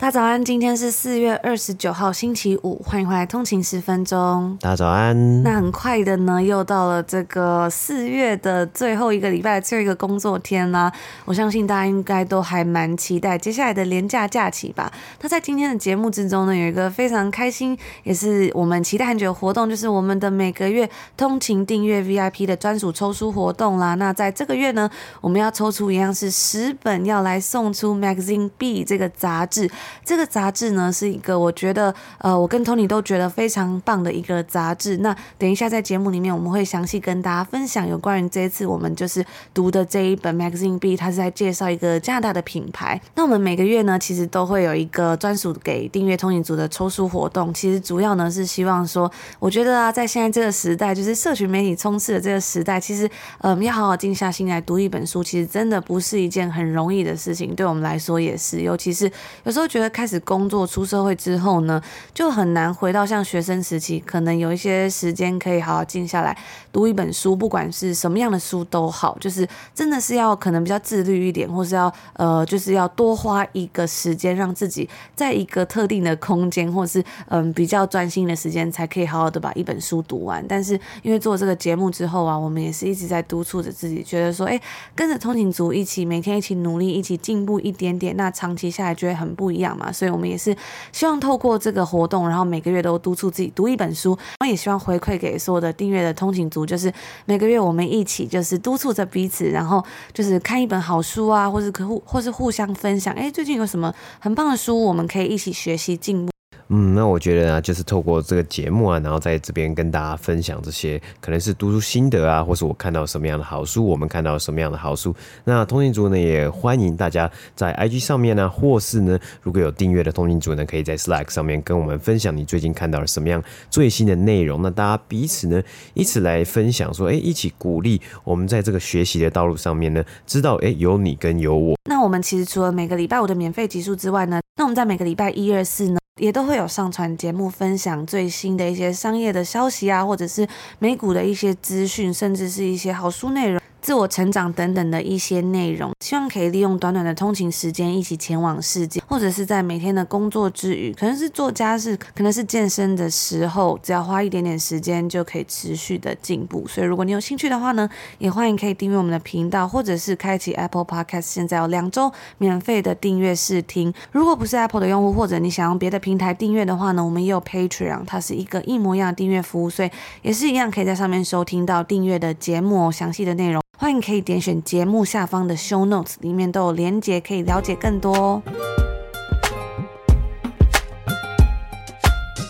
大家早安，今天是四月二十九号星期五，欢迎回来通勤十分钟。大家早安。那很快的呢，又到了这个四月的最后一个礼拜，最后一个工作天啦。我相信大家应该都还蛮期待接下来的连假假期吧。那在今天的节目之中呢，有一个非常开心，也是我们期待很久的活动，就是我们的每个月通勤订阅 VIP 的专属抽书活动啦。那在这个月呢，我们要抽出一样是十本，要来送出 Magazine B 这个杂志。这个杂志呢，是一个我觉得，呃，我跟 Tony 都觉得非常棒的一个杂志。那等一下在节目里面，我们会详细跟大家分享有关于这一次我们就是读的这一本 Magazine B，它是在介绍一个加拿大的品牌。那我们每个月呢，其实都会有一个专属给订阅通勤组的抽书活动。其实主要呢是希望说，我觉得啊，在现在这个时代，就是社群媒体充斥的这个时代，其实，嗯，要好好静下心来读一本书，其实真的不是一件很容易的事情。对我们来说也是，尤其是有时候觉觉得开始工作出社会之后呢，就很难回到像学生时期，可能有一些时间可以好好静下来读一本书，不管是什么样的书都好，就是真的是要可能比较自律一点，或是要呃，就是要多花一个时间，让自己在一个特定的空间，或是嗯、比较专心的时间，才可以好好的把一本书读完。但是因为做这个节目之后啊，我们也是一直在督促着自己，觉得说，哎，跟着通勤族一起，每天一起努力，一起进步一点点，那长期下来就会很不一样。嘛，所以我们也是希望透过这个活动，然后每个月都督促自己读一本书，然后也希望回馈给所有的订阅的通勤族，就是每个月我们一起就是督促着彼此，然后就是看一本好书啊，或是可，或是互相分享，哎，最近有什么很棒的书，我们可以一起学习进步。嗯，那我觉得呢，就是透过这个节目啊，然后在这边跟大家分享这些，可能是读书心得啊，或是我看到什么样的好书，我们看到什么样的好书。那通勤族呢，也欢迎大家在 IG 上面呢，或是呢，如果有订阅的通勤族呢，可以在 Slack 上面跟我们分享你最近看到了什么样最新的内容。那大家彼此呢，一起来分享，说，哎，一起鼓励我们在这个学习的道路上面呢，知道，哎，有你跟有我。那我们其实除了每个礼拜五的免费集数之外呢，那我们在每个礼拜一、二、四呢，也都会有上传节目，分享最新的一些商业的消息啊，或者是美股的一些资讯，甚至是一些好书内容。自我成长等等的一些内容，希望可以利用短短的通勤时间一起前往世界，或者是在每天的工作之余，可能是做家事，可能是健身的时候，只要花一点点时间就可以持续的进步。所以如果你有兴趣的话呢，也欢迎可以订阅我们的频道，或者是开启 Apple Podcast，现在有两周免费的订阅试听。如果不是 Apple 的用户，或者你想用别的平台订阅的话呢，我们也有 Patreon，它是一个一模一样的订阅服务，所以也是一样可以在上面收听到订阅的节目哦，详细的内容。欢迎可以点选节目下方的 Show Notes，里面都有连结，可以了解更多哦。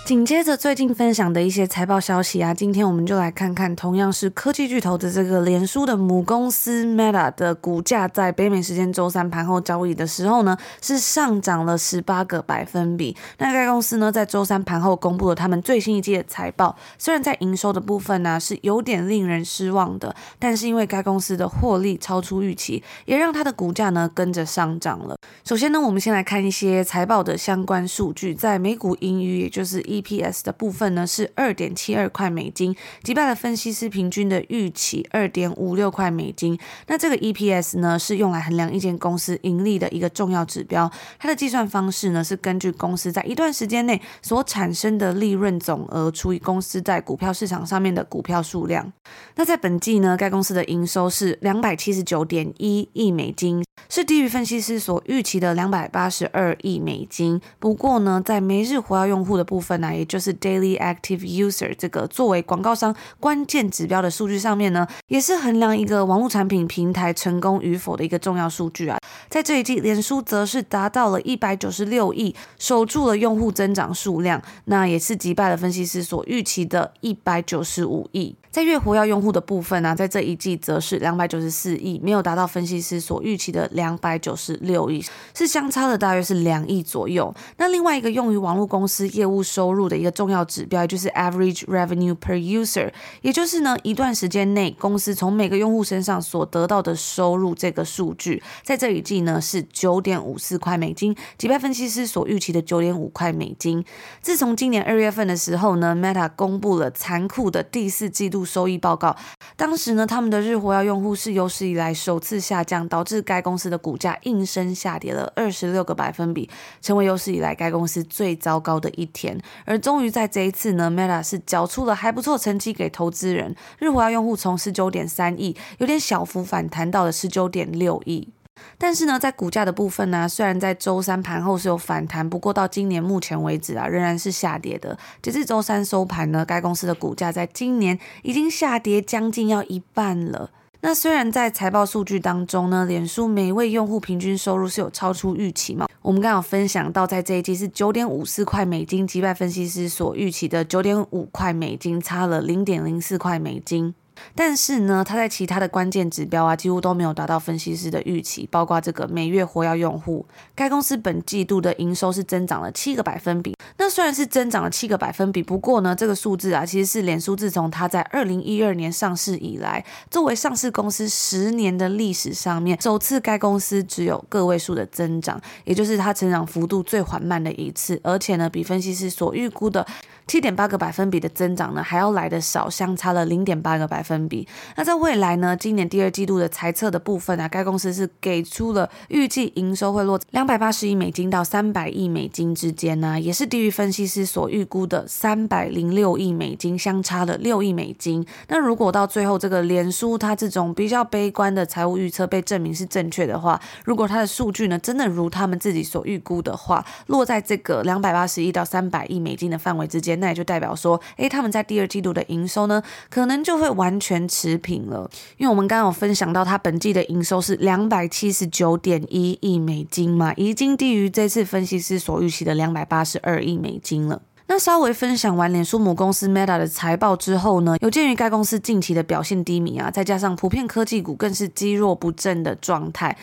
紧接着最近分享的一些财报消息啊，今天我们就来看看，同样是科技巨头的这个脸书的母公司 Meta 的股价，在北美时间周三盘后交易的时候呢，是上涨了十八个百分比。那该公司呢，在周三盘后公布了他们最新一季的财报，虽然在营收的部分呢、是有点令人失望的，但是因为该公司的获利超出预期，也让它的股价呢跟着上涨了。首先呢，我们先来看一些财报的相关数据，在美股盈余，也就是一。EPS 的部分呢是二点七二块美金，击败了分析师平均的预期二点五六块美金。那这个 EPS 呢是用来衡量一间公司盈利的一个重要指标。它的计算方式呢是根据公司在一段时间内所产生的利润总额除以公司在股票市场上面的股票数量。那在本季呢，该公司的营收是两百七十九点一亿美金，是低于分析师所预期的两百八十二亿美金。不过呢，在每日活跃用户的部分呢、也就是 Daily Active User 这个作为广告商关键指标的数据上面呢，也是衡量一个网络产品平台成功与否的一个重要数据啊。在这一季，脸书则是达到了一百九十六亿，守住了用户增长数量，那也是击败了分析师所预期的一百九十五亿。在月活跃用户的部分呢、在这一季则是两百九十四亿，没有达到分析师所预期的两百九十六亿，是相差的大约是两亿左右。那另外一个用于网络公司业务收入的一个重要指标，也就是 average revenue per user，也就是呢一段时间内公司从每个用户身上所得到的收入这个数据，在这一季呢是九点五四块美金，击败分析师所预期的九点五块美金。自从今年二月份的时候呢，Meta 公布了残酷的第四季度。收益报告，当时呢，他们的日活跃用户是有史以来首次下降，导致该公司的股价应声下跌了二十六个百分比，成为有史以来该公司最糟糕的一天。而终于在这一次呢，Meta 是缴出了还不错成绩给投资人，日活跃用户从十九点三亿，有点小幅反弹到了十九点六亿。但是呢，在股价的部分呢，虽然在周三盘后是有反弹，不过到今年目前为止啊，仍然是下跌的。截至周三收盘呢，该公司的股价在今年已经下跌将近要一半了。那虽然在财报数据当中呢，脸书每位用户平均收入是有超出预期嘛，我们刚好分享到，在这一季是九点五四块美金，击败分析师所预期的九点五块美金，差了零点零四块美金。但是呢，它在其他的关键指标啊，几乎都没有达到分析师的预期，包括这个每月活跃用户。该公司本季度的营收是增长了七个百分比。那虽然是增长了七个百分比，不过呢，这个数字啊，其实是脸书自从它在二零一二年上市以来，作为上市公司十年的历史上面，首次该公司只有个位数的增长，也就是它成长幅度最缓慢的一次，而且呢，比分析师所预估的七点八个百分比的增长呢，还要来得少，相差了零点八个百分分比。那在未来呢，今年第二季度的财测的部分啊，该公司是给出了预计营收会落两百八十亿美金到三百亿美金之间呢，也是低于分析师所预估的三百零六亿美金，相差了六亿美金。那如果到最后这个脸书它这种比较悲观的财务预测被证明是正确的话，如果它的数据呢真的如他们自己所预估的话，落在这个两百八十亿到三百亿美金的范围之间。那也就代表说，诶，他们在第二季度的营收呢，可能就会完全持平了。因为我们刚刚有分享到，它本季的营收是两百七十九点一亿美金嘛，已经低于这次分析师所预期的两百八十二亿美金了。那稍微分享完脸书母公司 Meta 的财报之后呢，有鉴于该公司近期的表现低迷啊，再加上普遍科技股更是积弱不振的状态，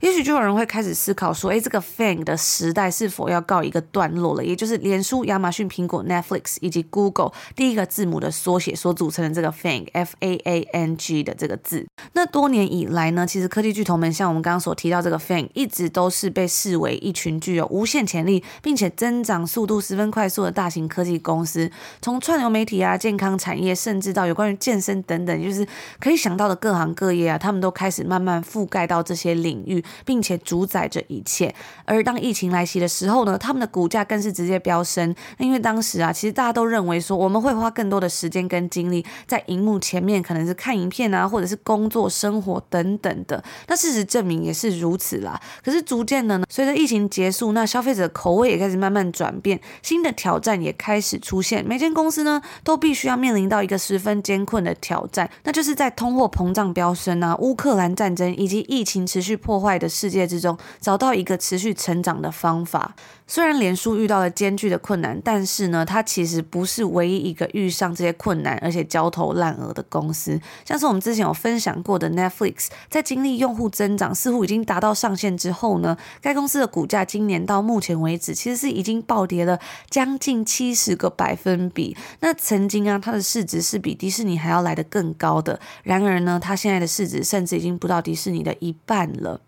也许就有人会开始思考说，诶，这个 FANG 的时代是否要告一个段落了？也就是脸书、亚马逊、苹果、Netflix 以及 Google 第一个字母的缩写所组成的这个 FANG（F A A N G） 的这个字。那多年以来呢，其实科技巨头们像我们刚刚所提到这个 FANG，一直都是被视为一群具有无限潜力，并且增长速度十分快速的大型科技公司，从串流媒体啊、健康产业，甚至到有关于健身等等，就是可以想到的各行各业啊，他们都开始慢慢覆盖到这些领域，并且主宰着一切。而当疫情来袭的时候呢，他们的股价更是直接飙升。因为当时啊，其实大家都认为说，我们会花更多的时间跟精力在荧幕前面，可能是看影片啊，或者是工作、生活等等的。那事实证明也是如此啦。可是逐渐的呢，随着疫情结束，那消费者口味也开始慢慢转变，新的挑战也开始。出现，每间公司呢都必须要面临到一个十分艰困的挑战，那就是在通货膨胀飙升啊、乌克兰战争以及疫情持续破坏的世界之中，找到一个持续成长的方法。虽然脸书遇到了艰巨的困难，但是呢，它其实不是唯一一个遇上这些困难而且焦头烂额的公司。像是我们之前有分享过的 Netflix，在经历用户增长似乎已经达到上限之后呢，该公司的股价今年到目前为止其实是已经暴跌了将近七十个百分比。那曾经啊，它的市值是比迪士尼还要来得更高的。然而呢，它现在的市值甚至已经不到迪士尼的一半了。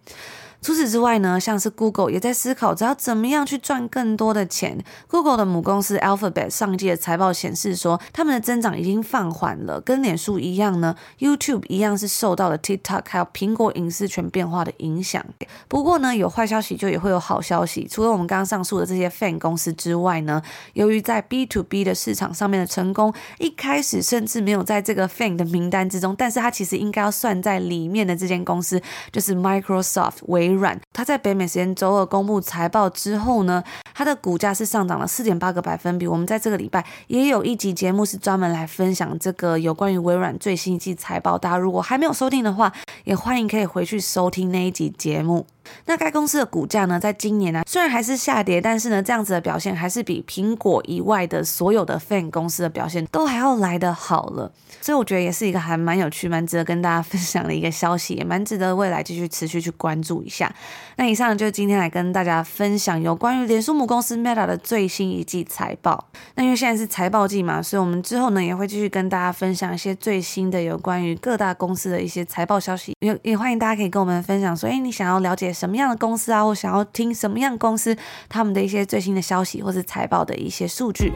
除此之外呢，像是 Google 也在思考，只要怎么样去赚更多的钱。Google 的母公司 Alphabet 上一季的财报显示说，他们的增长已经放缓了，跟脸书一样呢，YouTube 一样是受到了 TikTok 还有苹果隐私权变化的影响。不过呢，有坏消息就也会有好消息。除了我们刚刚上述的这些 Fan 公司之外呢，由于在 B to B 的市场上面的成功，一开始甚至没有在这个 Fan 的名单之中，但是它其实应该要算在里面的这间公司，就是 Microsoft 微软，它在北美时间周二公布财报之后呢，它的股价是上涨了四点八个百分比。我们在这个礼拜也有一集节目是专门来分享这个有关于微软最新一季财报，大家如果还没有收听的话，也欢迎可以回去收听那一集节目。那该公司的股价呢，在今年呢、虽然还是下跌，但是呢，这样子的表现还是比苹果以外的所有的 Fan 公司的表现都还要来得好了。所以我觉得也是一个还蛮有趣、蛮值得跟大家 分享的一个消息，也蛮值得未来继续持续去关注一下。那以上就是今天来跟大家分享有关于脸书母公司 Meta 的最新一季财报。那因为现在是财报季嘛，所以我们之后呢也会继续跟大家分享一些最新的有关于各大公司的一些财报消息。也也欢迎大家可以跟我们分享说，诶，你想要了解什么样的公司啊，我想要听什么样公司他们的一些最新的消息，或是财报的一些数据。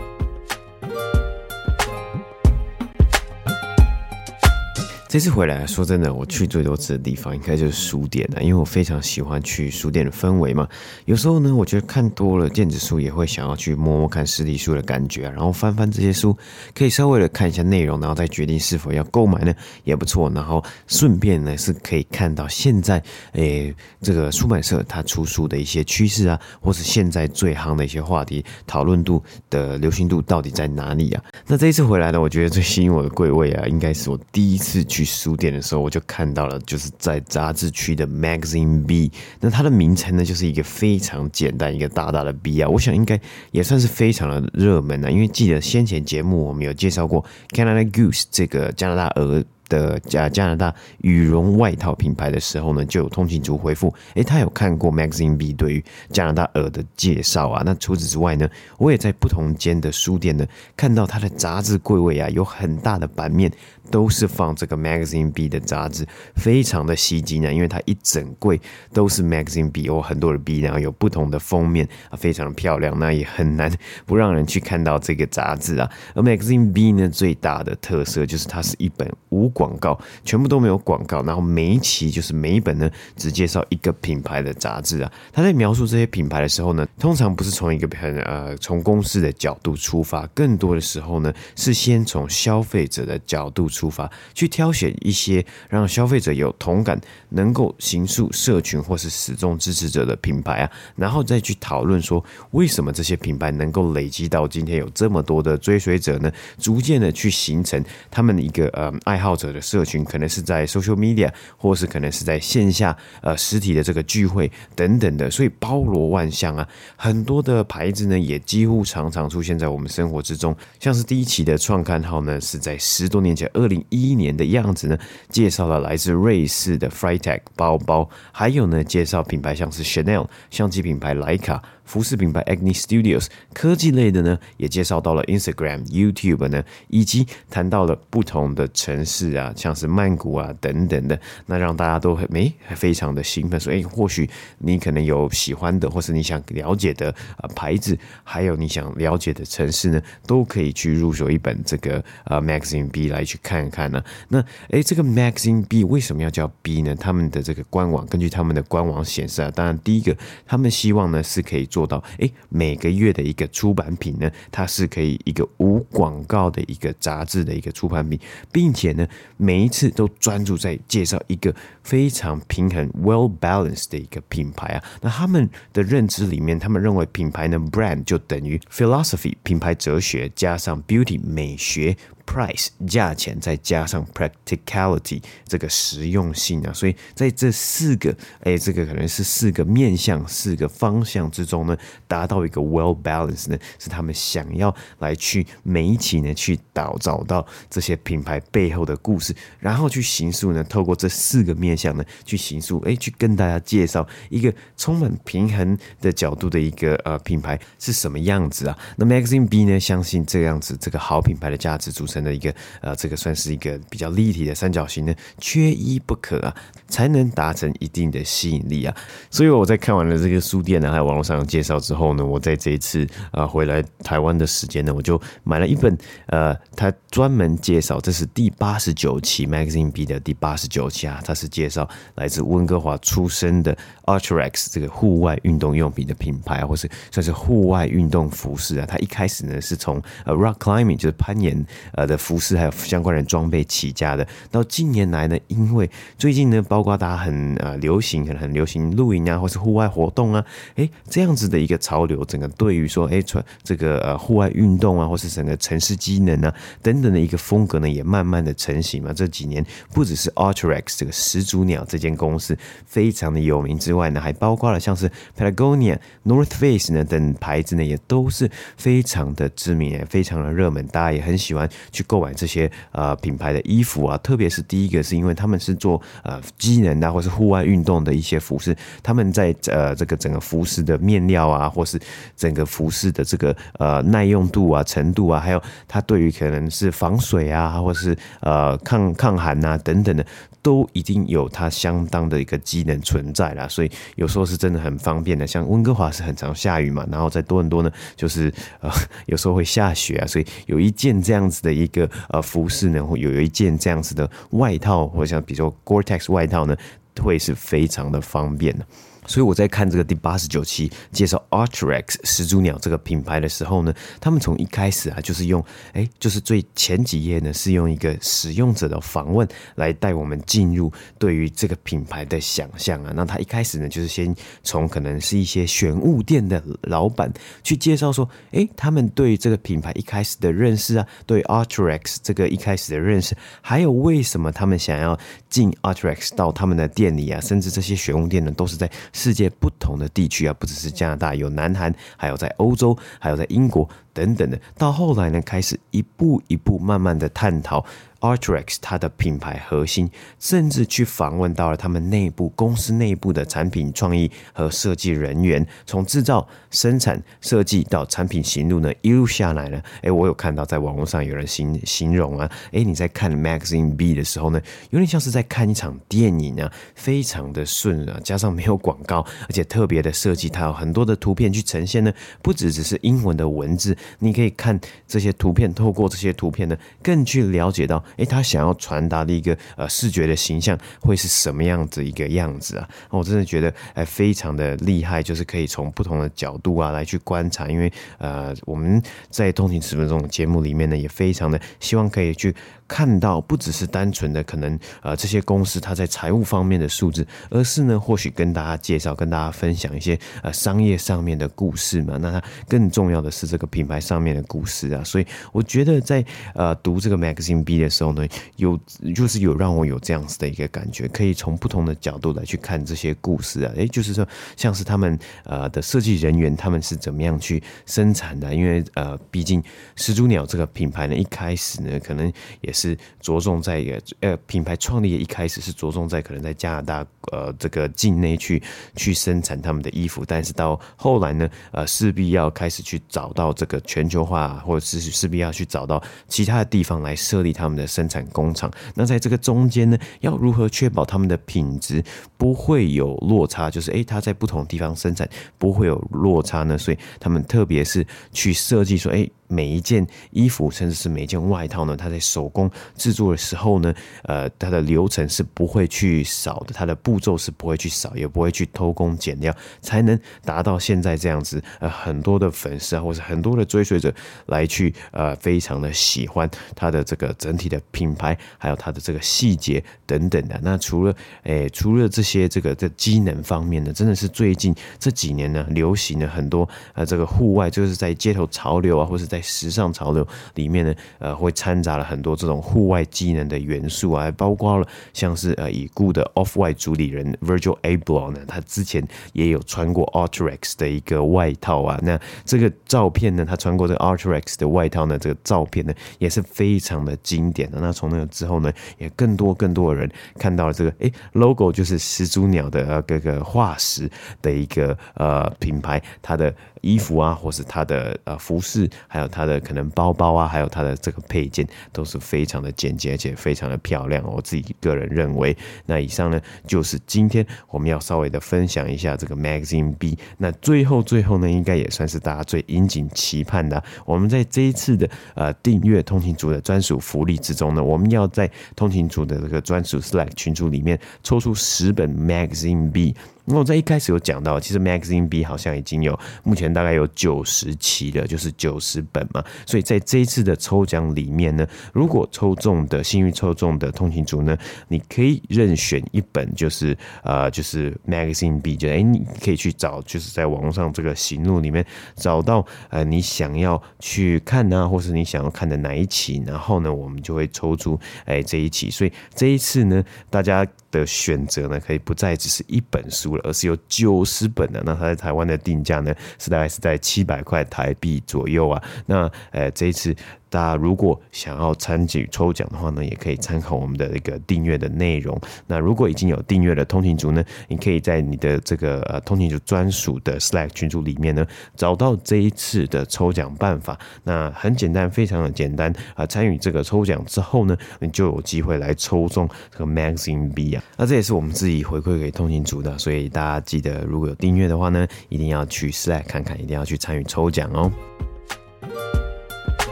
这次回来，说真的，我去最多次的地方应该就是书店了，因为我非常喜欢去书店的氛围嘛。有时候呢，我觉得看多了电子书，也会想要去摸摸看实体书的感觉啊，然后翻翻这些书，可以稍微的看一下内容，然后再决定是否要购买呢，也不错。然后顺便呢，是可以看到现在诶这个出版社它出书的一些趋势啊，或是现在最夯的一些话题，讨论度的流行度到底在哪里啊？那这一次回来呢，我觉得最吸引我的柜位啊，应该是我第一次去。去书店的时候，我就看到了，就是在杂志区的 Magazine B。那它的名称呢，就是一个非常简单，一个大大的 B 啊。我想应该也算是非常的热门啊，因为记得先前节目我们有介绍过 Canada Goose 这个加拿大鹅。的加加拿大羽绒外套品牌的时候呢，就有通勤族回复，诶，他有看过 Magazine B 对于加拿大鹅的介绍啊。那除此之外呢，我也在不同间的书店呢，看到它的杂志柜位啊，有很大的版面都是放这个 Magazine B 的杂志，非常的吸睛啊，因为它一整柜都是 Magazine B，有很多的 B，然后有不同的封面啊，非常的漂亮，那也很难不让人去看到这个杂志啊。而 Magazine B 呢，最大的特色就是它是一本无。广告全部都没有广告，然后每一期就是每一本呢，只介绍一个品牌的杂志啊。他在描述这些品牌的时候呢，通常不是从一个很呃从公司的角度出发，更多的时候呢是先从消费者的角度出出发，去挑选一些让消费者有同感、能够形塑社群或是始终支持者的品牌啊，然后再去讨论说为什么这些品牌能够累积到今天有这么多的追随者呢？逐渐的去形成他们一个呃爱好者。的社群可能是在 social media，或是可能是在线下呃实体的这个聚会等等的，所以包罗万象啊，很多的牌子呢也几乎常常出现在我们生活之中。像是第一期的创刊号呢，是在十多年前，二零一年的样子呢，介绍了来自瑞士的 Freitag 包包，还有呢介绍品牌像是 Chanel 相机品牌莱卡。服饰品牌 Agni Studios，科技类的呢，也介绍到了 Instagram、YouTube 呢，以及谈到了不同的城市啊，像是曼谷啊等等的，那让大家都很没非常的兴奋，所以或许你可能有喜欢的，或是你想了解的啊牌子，还有你想了解的城市呢，都可以去入手一本这个呃 Magazine B 来去看看呢、那诶，这个 Magazine B 为什么要叫 B 呢？他们的这个官网根据他们的官网显示啊，当然第一个他们希望呢是可以做。做到诶，每个月的一个出版品呢，它是可以一个无广告的一个杂志的一个出版品，并且呢，每一次都专注在介绍一个非常平衡 （well balanced） 的一个品牌啊。那他们的认知里面，他们认为品牌呢，brand 就等于 philosophy 品牌哲学加上 beauty 美学。Price 价钱再加上 practicality 这个实用性啊，所以在这四个哎，这个可能是四个面向、四个方向之中呢，达到一个 well balance 呢，是他们想要来去每一期呢去找找到这些品牌背后的故事，然后去形塑呢，透过这四个面向呢去形塑，哎，去跟大家介绍一个充满平衡的角度的一个呃品牌是什么样子啊？那 Magazine B 呢，相信这样子这个好品牌的价值组成。的一个呃，这个算是一个比较立体的三角形呢，缺一不可啊，才能达成一定的吸引力啊。所以我在看完了这个书店呢，还有网络上的介绍之后呢，我在这一次啊、呃、回来台湾的时间呢，我就买了一本呃，他专门介绍，这是第八十九期 Magazine B 的第八十九期啊，它是介绍来自温哥华出生的 Arc'teryx 这个户外运动用品的品牌，或是算是户外运动服饰啊。它一开始呢是从呃 Rock Climbing 就是攀岩呃。的服饰还有相关的装备起家的。到近年来呢，因为最近呢，包括大家很呃流行，可能很流行露营啊，或是户外活动啊，哎，这样子的一个潮流，整个对于说，哎，穿这个呃户外运动啊，或是整个城市机能啊等等的一个风格呢，也慢慢的成型嘛。这几年不只是 Arc'teryx 这个始祖鸟这间公司非常的有名之外呢，还包括了像是 Patagonia、North Face 呢等牌子呢，也都是非常的知名，也非常的热门，大家也很喜欢去购买这些呃品牌的衣服啊。特别是第一个，是因为他们是做呃机能啊，或是户外运动的一些服饰，他们在呃这个整个服饰的面料啊，或是整个服饰的这个呃耐用度啊、程度啊，还有它对于可能是防水啊，或是呃抗抗寒啊等等的。都已经有它相当的一个机能存在了，所以有时候是真的很方便的。像温哥华是很常下雨嘛，然后在多伦多呢，就是呃 有时候会下雪啊，所以有一件这样子的一个呃服饰呢，会有一件这样子的外套，或者像比如说 Gore-Tex 外套呢，会是非常的方便的。所以我在看这个第八十九期介绍 Artrex 始祖鸟这个品牌的时候呢，他们从一开始啊，就是用哎，就是最前几页呢，是用一个使用者的访问来带我们进入对于这个品牌的想象啊。那他一开始呢，就是先从可能是一些玄物店的老板去介绍说，哎，他们对这个品牌一开始的认识啊，对 Artrex 这个一开始的认识，还有为什么他们想要进 Artrex 到他们的店里啊，甚至这些玄物店呢，都是在世界不同的地区啊，不只是加拿大，有南韩，还有在欧洲，还有在英国等等的。到后来呢，开始一步一步慢慢的探讨。Arc'teryx 它的品牌核心，甚至去访问到了他们内部公司内部的产品创意和设计人员，从制造、生产、设计到产品行路呢，一路下来呢，哎，我有看到在网络上有人形形容啊，哎，你在看 Magazine B 的时候呢，有点像是在看一场电影啊，非常的顺啊，加上没有广告，而且特别的设计，它有很多的图片去呈现呢，不只只是英文的文字，你可以看这些图片，透过这些图片呢，更去了解到。诶，他想要传达的一个呃视觉的形象会是什么样子一个样子啊？我真的觉得哎，非常的厉害，就是可以从不同的角度啊来去观察，因为呃我们在通勤十分钟节目里面呢，也非常的希望可以去。看到不只是单纯的可能，呃，这些公司它在财务方面的数字，而是呢，或许跟大家介绍、跟大家分享一些呃商业上面的故事嘛。那它更重要的是这个品牌上面的故事啊。所以我觉得在呃读这个 Magazine B 的时候呢，有就是有让我有这样子的一个感觉，可以从不同的角度来去看这些故事啊。诶，就是说像是他们呃的设计人员，他们是怎么样去生产的？因为呃，毕竟始祖鸟这个品牌呢，一开始呢，可能也是。着重在一个呃品牌创立的一开始是着重在可能在加拿大呃这个境内去去生产他们的衣服，但是到后来呢呃势必要开始去找到这个全球化，或者是势必要去找到其他的地方来设立他们的生产工厂。那在这个中间呢，要如何确保他们的品质不会有落差？就是诶，它在不同地方生产不会有落差呢？所以他们特别是去设计说诶。每一件衣服，甚至是每一件外套呢，它在手工制作的时候呢，呃，它的流程是不会去少的，它的步骤是不会去少，也不会去偷工减料，才能达到现在这样子。呃，很多的粉丝啊，或者很多的追随者来去，呃，非常的喜欢它的这个整体的品牌，还有它的这个细节等等的。那除了，诶、除了这些这个的机能方面呢，真的是最近这几年呢，流行了很多呃，这个户外就是在街头潮流啊，或者在时尚潮流里面呢，呃，会掺杂了很多这种户外机能的元素啊，包括了像是呃已故的 Off-White 主理人 Virgil Abloh 呢，他之前也有穿过 Arc'teryx 的一个外套啊。那这个照片呢，他穿过这个 Arc'teryx 的外套呢，这个照片呢也是非常的经典的。那从那个之后呢，也更多更多的人看到了这个哎 logo 就是始祖鸟的呃这个化石的一个呃品牌，它的。衣服啊，或是它的呃服饰，还有它的可能包包啊，还有它的这个配件，都是非常的简洁，而且非常的漂亮。我自己个人认为，那以上呢就是今天我们要稍微的分享一下这个 Magazine B。那最后最后呢，应该也算是大家最殷谨期盼的。我们在这一次的呃订阅通勤族的专属福利之中呢，我们要在通勤族的这个专属 Slack 群组里面抽出十本 Magazine B。那我在一开始有讲到，其实 Magazine B 好像已经有目前大概有九十期了，就是九十本嘛。所以在这一次的抽奖里面呢，如果抽中的幸运抽中的通勤族呢，你可以任选一本，就是呃，就是 Magazine B，就哎，你可以去找，就是在网络上这个行路里面找到呃你想要去看啊，或是你想要看的哪一期，然后呢，我们就会抽出哎这一期。所以这一次呢，大家。的选择呢，可以不再只是一本书而是有九十本的。那它在台湾的定价呢，是大概是在七百块台币左右啊。那呃，这一次。大家如果想要参与抽奖的话呢，也可以参考我们的一个订阅的内容。那如果已经有订阅的通勤族呢，你可以在你的这个呃通勤族专属的 Slack 群组里面呢，找到这一次的抽奖办法。那很简单，非常的简单啊！参与这个抽奖之后呢，你就有机会来抽中这个 Magazine B 啊。那这也是我们自己回馈给通勤族的，所以大家记得，如果有订阅的话呢，一定要去 Slack 看看，一定要去参与抽奖哦。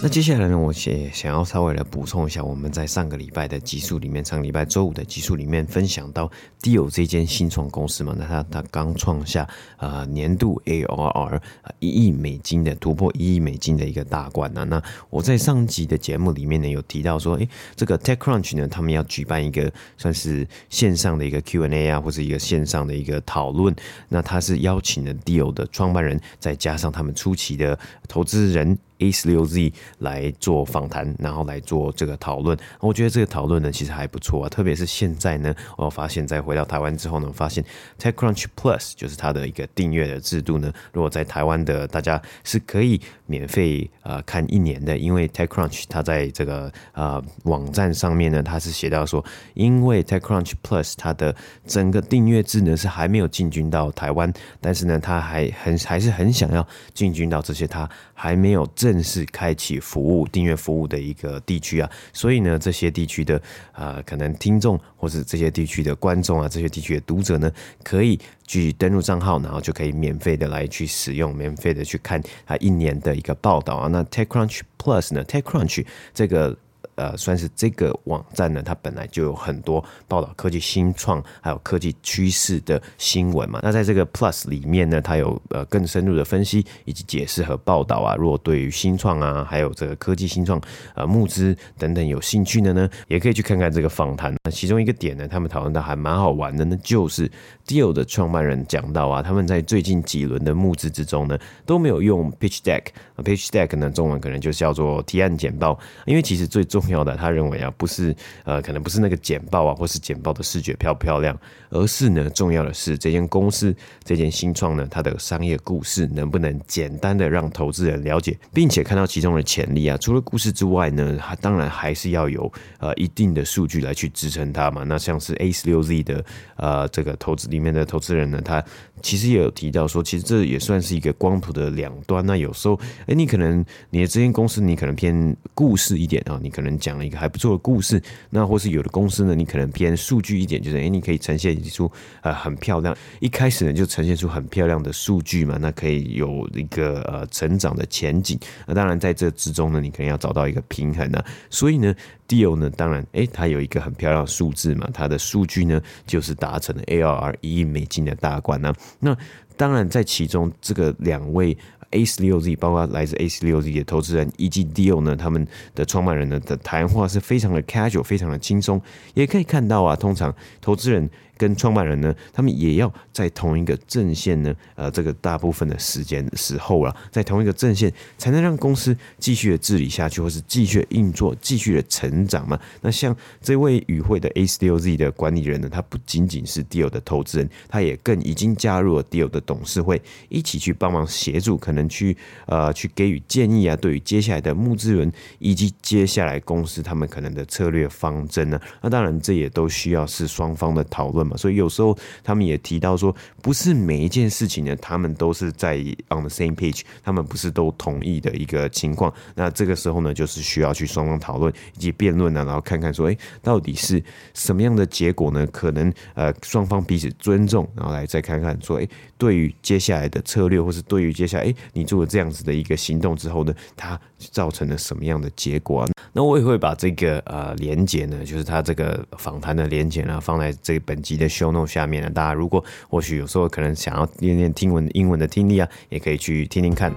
那接下来呢，我也想要稍微来补充一下，我们在上个礼拜的集数里面，上礼拜周五的集数里面分享到 Deal 这间新创公司嘛，那它它刚创下、呃、年度 ARR 一亿美金的突破一亿美金的一个大关啊。那我在上集的节目里面呢，有提到说，诶，这个 TechCrunch 呢，他们要举办一个算是线上的一个 Q&A 啊，或者一个线上的一个讨论。那他是邀请了 Deal 的创办人，再加上他们初期的投资人。A 十六 Z 来做访谈，然后来做这个讨论。我觉得这个讨论呢，其实还不错啊。特别是现在呢，我发现在回到台湾之后呢，发现 TechCrunch Plus 就是它的一个订阅的制度呢。如果在台湾的大家是可以免费呃看一年的，因为 TechCrunch 它在这个呃网站上面呢，它是写到说，因为 TechCrunch Plus 它的整个订阅制呢是还没有进军到台湾，但是呢，它还很还是很想要进军到这些它还没有正式开启服务订阅服务的一个地区啊，所以呢，这些地区的啊、可能听众或是这些地区的观众啊，这些地区的读者呢，可以去登录账号，然后就可以免费的来去使用，免费的去看啊一年的一个报道啊。那 TechCrunch Plus 呢，TechCrunch 这个。呃，算是这个网站呢，它本来就有很多报道科技新创还有科技趋势的新闻嘛。那在这个 Plus 里面呢，它有呃更深入的分析以及解释和报道啊。如果对于新创啊，还有这个科技新创呃募资等等有兴趣的呢，也可以去看看这个访谈。那其中一个点呢，他们讨论到还蛮好玩的呢，就是 Deal 的创办人讲到啊，他们在最近几轮的募资之中呢，都没有用 Pitch Deck。Pitch Deck 呢，中文可能就叫做提案简报，因为其实最重要的，他认为啊，不是呃，可能不是那个简报啊，或是简报的视觉漂不漂亮，而是呢，重要的是这间公司这间新创呢，它的商业故事能不能简单的让投资人了解，并且看到其中的潜力啊。除了故事之外呢，它当然还是要有呃一定的数据来去支撑它嘛。那像是 A 十六 Z 的呃这个投资里面的投资人呢，他其实也有提到说，其实这也算是一个光谱的两端。那有时候，哎，你可能你的这间公司你可能偏故事一点啊，你可能讲了一个。还不错的故事，那或是有的公司呢，你可能偏数据一点，就是诶，你可以呈现出呃很漂亮，一开始呢就呈现出很漂亮的数据嘛，那可以有一个呃成长的前景。那当然在这之中呢，你可能要找到一个平衡啊。所以呢，Deal 呢，当然诶，它有一个很漂亮的数字嘛，它的数据呢就是达成了 ARR 一亿美金的大关呢。那当然在其中这个两位。A 十六 Z 包括来自 A 十六 Z 的投资人以及 Deal 呢，他们的创办人呢的谈话是非常的 casual，非常的轻松，也可以看到啊，通常投资人。跟创办人呢，他们也要在同一个阵线呢，呃，这个大部分的时间时候了，在同一个阵线，才能让公司继续的治理下去，或是继续的运作，继续的成长嘛。那像这位与会的 A16Z 的管理人呢，他不仅仅是 Deal 的投资人，他也更已经加入了 Deal 的董事会，一起去帮忙协助，可能去呃去给予建议啊，对于接下来的募资轮以及接下来公司他们可能的策略方针呢，那当然这也都需要是双方的讨论。所以有时候他们也提到说，不是每一件事情呢，他们都是在 on the same page，他们不是都同意的一个情况。那这个时候呢，就是需要去双方讨论以及辩论呢，然后看看说，哎，到底是什么样的结果呢？可能呃，双方彼此尊重，然后来再看看说，哎，对于接下来的策略，或是对于接下来，哎，你做了这样子的一个行动之后呢，它造成了什么样的结果啊？那我也会把这个呃连接呢，就是他这个访谈的连接呢，放在这本集的 show note 下面呢。大家如果或许有时候可能想要练练听闻英文的听力啊，也可以去听听看。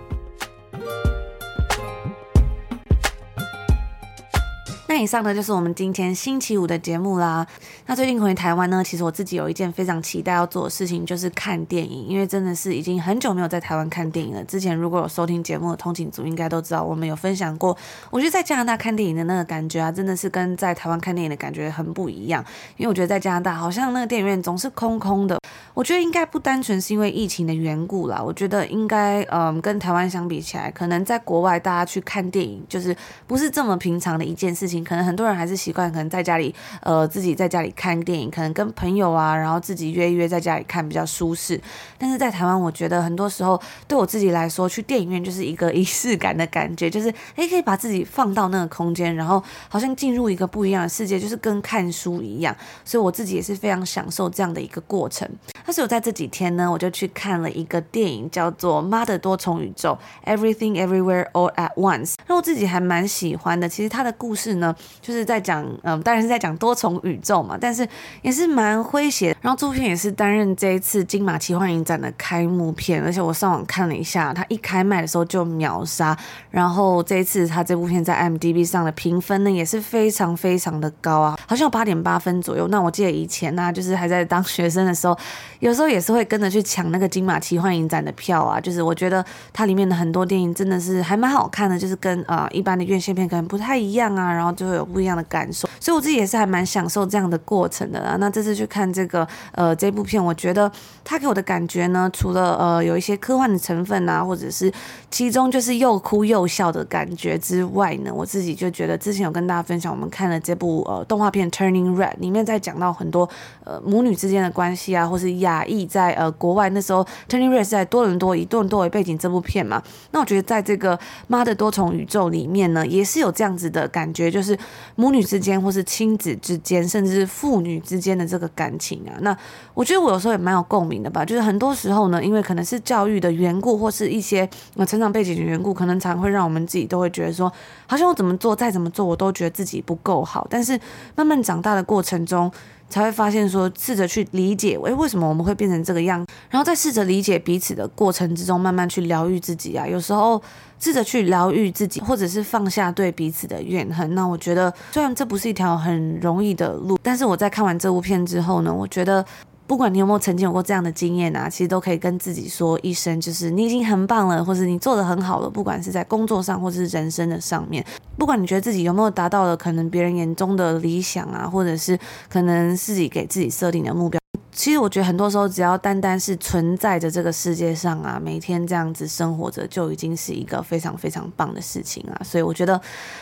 那以上呢就是我们今天星期五的节目啦。那最近回台湾呢，其实我自己有一件非常期待要做的事情，就是看电影。因为真的是已经很久没有在台湾看电影了。之前如果有收听节目的通勤族，应该都知道我们有分享过。我觉得在加拿大看电影的那个感觉啊，真的是跟在台湾看电影的感觉很不一样。因为我觉得在加拿大好像那个电影院总是空空的。我觉得应该不单纯是因为疫情的缘故啦。我觉得应该嗯，跟台湾相比起来，可能在国外大家去看电影就是不是这么平常的一件事情。可能很多人还是习惯可能在家里，呃，自己在家里看电影，可能跟朋友啊，然后自己约一约在家里看比较舒适。但是在台湾，我觉得很多时候对我自己来说，去电影院就是一个仪式感的感觉，就是诶，可以把自己放到那个空间，然后好像进入一个不一样的世界，就是跟看书一样。所以我自己也是非常享受这样的一个过程。但是我在这几天呢，我就去看了一个电影，叫做《妈的多重宇宙》（Everything Everywhere All at Once）。那我自己还蛮喜欢的。其实它的故事呢，就是。在讲，嗯，当然是在讲多重宇宙嘛，但是也是蛮诙谐。然后这部片也是担任这一次金马奇幻影展的开幕片，而且我上网看了一下，它一开卖的时候就秒杀。然后这一次它这部片在 m d b 上的评分呢也是非常非常的高啊，好像有八点八分左右。那我记得以前呢、啊，就是还在当学生的时候，有时候也是会跟着去抢那个金马奇幻影展的票啊。就是我觉得它里面的很多电影真的是还蛮好看的，就是跟啊、呃、一般的院线片可能不太一样啊，然后就会有不一样。的感受，所以我自己也是还蛮享受这样的过程的啦。那这次去看这个呃这部片，我觉得它给我的感觉呢，除了呃有一些科幻的成分啊，或者是其中就是又哭又笑的感觉之外呢，我自己就觉得之前有跟大家分享，我们看了这部呃动画片《Turning Red》，里面在讲到很多呃母女之间的关系啊，或是亚裔在呃国外那时候《Turning Red》是在多伦多以多伦多为背景这部片嘛，那我觉得在这个妈的多重宇宙里面呢，也是有这样子的感觉，就是。母女之间，或是亲子之间，甚至是父女之间的这个感情啊，那我觉得我有时候也蛮有共鸣的吧。就是很多时候呢，因为可能是教育的缘故，或是一些呃成长背景的缘故，可能常会让我们自己都会觉得说，好像我怎么做，再怎么做，我都觉得自己不够好。但是慢慢长大的过程中，才会发现说，试着去理解，诶，为什么我们会变成这个样？然后在试着理解彼此的过程之中，慢慢去疗愈自己啊。有时候。试着去疗愈自己，或者是放下对彼此的怨恨。那我觉得，虽然这不是一条很容易的路，但是我在看完这部片之后呢，我觉得，不管你有没有曾经有过这样的经验啊，其实都可以跟自己说一声，就是你已经很棒了，或者你做得很好了。不管是在工作上，或者是人生的上面，不管你觉得自己有没有达到了可能别人眼中的理想啊，或者是可能自己给自己设定的目标。其实我觉得很多时候，只要单单是存在着这个世界上啊，每天这样子生活着，就已经是一个非常非常棒的事情啊。所以我觉得，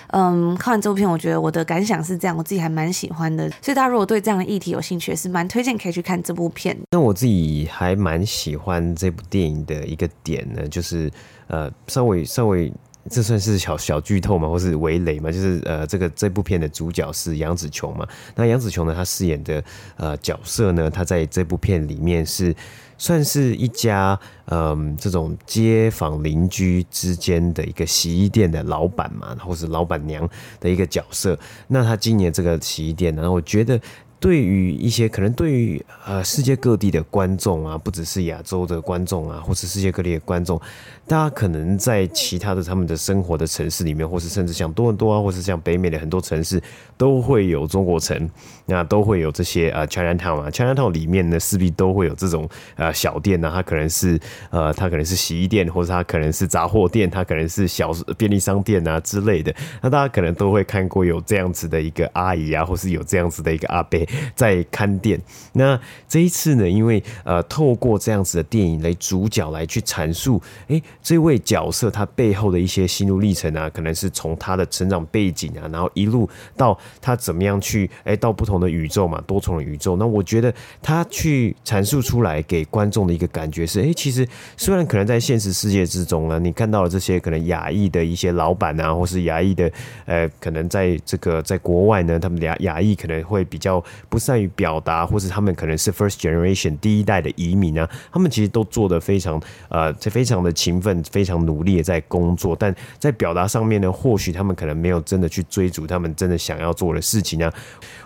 嗯，看完这部片，我觉得我的感想是这样，我自己还蛮喜欢的。所以大家如果对这样的议题有兴趣，也是蛮推荐可以去看这部片。那我自己还蛮喜欢这部电影的一个点呢，就是呃，稍微稍微。这算是小小剧透吗？或是围雷吗？就是呃，这个这部片的主角是杨紫琼嘛？那杨紫琼呢，她饰演的呃角色呢，她在这部片里面是算是一家嗯、呃、这种街坊邻居之间的一个洗衣店的老板嘛，或是老板娘的一个角色。那她今年这个洗衣店，然后我觉得。对于一些可能对于呃世界各地的观众啊，不只是亚洲的观众啊，或是世界各地的观众，大家可能在其他的他们的生活的城市里面，或是甚至像多伦多啊，或是像北美的很多城市，都会有中国城，那都会有这些呃 Chinatown 啊，Chinatown 里面呢势必都会有这种呃小店啊，它可能是呃它可能是洗衣店，或者它可能是杂货店，它可能是小便利商店啊之类的。那大家可能都会看过有这样子的一个阿姨啊，或是有这样子的一个阿伯。在看店。那这一次呢，因为呃，透过这样子的电影来主角来去阐述，哎，这位角色他背后的一些心路历程啊，可能是从他的成长背景啊，然后一路到他怎么样去，哎，到不同的宇宙嘛，多重的宇宙。那我觉得他去阐述出来给观众的一个感觉是，哎，其实虽然可能在现实世界之中呢，你看到了这些可能亚裔的一些老板啊，或是亚裔的，呃，可能在这个在国外呢，他们亚亚裔可能会比较不善于表达，或是他们可能是 first generation 第一代的移民啊，他们其实都做得非常呃，非常的勤奋，非常努力的在工作，但在表达上面呢，或许他们可能没有真的去追逐他们真的想要做的事情啊。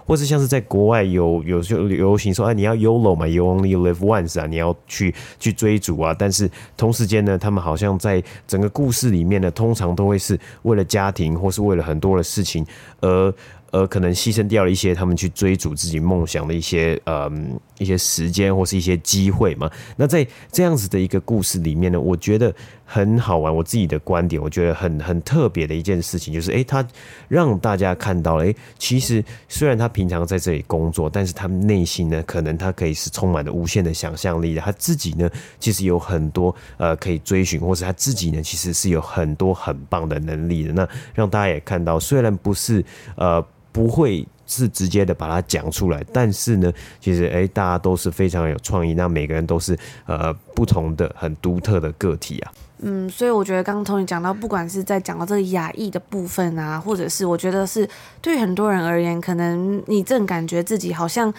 或是像是在国外有有就流行说，哎，你要 YOLO 嘛，You only live once 啊，你要去去追逐啊。但是同时间呢，他们好像在整个故事里面呢，通常都会是为了家庭或是为了很多的事情而。而可能牺牲掉了一些他们去追逐自己梦想的一些嗯一些时间或是一些机会嘛。那在这样子的一个故事里面呢，我觉得很好玩。我自己的观点，我觉得很很特别的一件事情就是，诶，他让大家看到了，诶，其实虽然他平常在这里工作，但是他内心呢，可能他可以是充满了无限的想象力的。他自己呢，其实有很多呃可以追寻，或是他自己呢，其实是有很多很棒的能力的。那让大家也看到，虽然不是呃。不会是直接的把它讲出来，但是呢，其实诶，大家都是非常有创意，那每个人都是呃不同的、很独特的个体啊。嗯，所以我觉得刚刚 Tony 讲到，不管是在讲到这个雅意的部分啊，或者是我觉得是对很多人而言，可能你正感觉自己好像。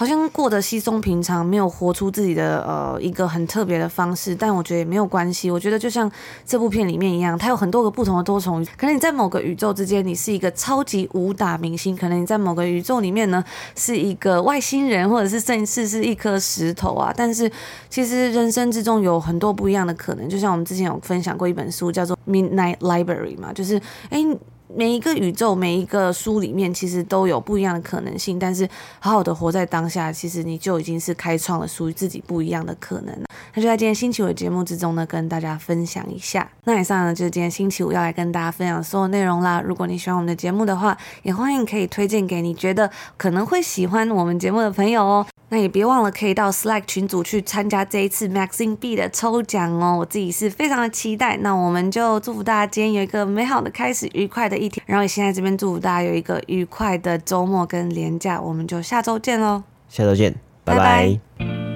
好像过得稀松平常，没有活出自己的呃一个很特别的方式，但我觉得也没有关系。我觉得就像这部片里面一样，它有很多个不同的多重。可能你在某个宇宙之间，你是一个超级武打明星；可能你在某个宇宙里面呢，是一个外星人，或者是甚至是一颗石头啊。但是其实人生之中有很多不一样的可能。就像我们之前有分享过一本书，叫做《Midnight Library》嘛，就是诶。每一个宇宙，每一个书里面，其实都有不一样的可能性。但是，好好的活在当下，其实你就已经是开创了属于自己不一样的可能。那就在今天星期五的节目之中呢，跟大家分享一下。那以上呢，就是今天星期五要来跟大家分享所有内容啦。如果你喜欢我们的节目的话，也欢迎可以推荐给你觉得可能会喜欢我们节目的朋友哦。那也别忘了可以到 Slack 群组去参加这一次 Maxine B 的抽奖哦。我自己是非常的期待。那我们就祝福大家今天有一个美好的开始，愉快的一天。然后也现在这边祝福大家有一个愉快的周末跟连假。我们就下周见喽。下周见，拜拜。拜拜。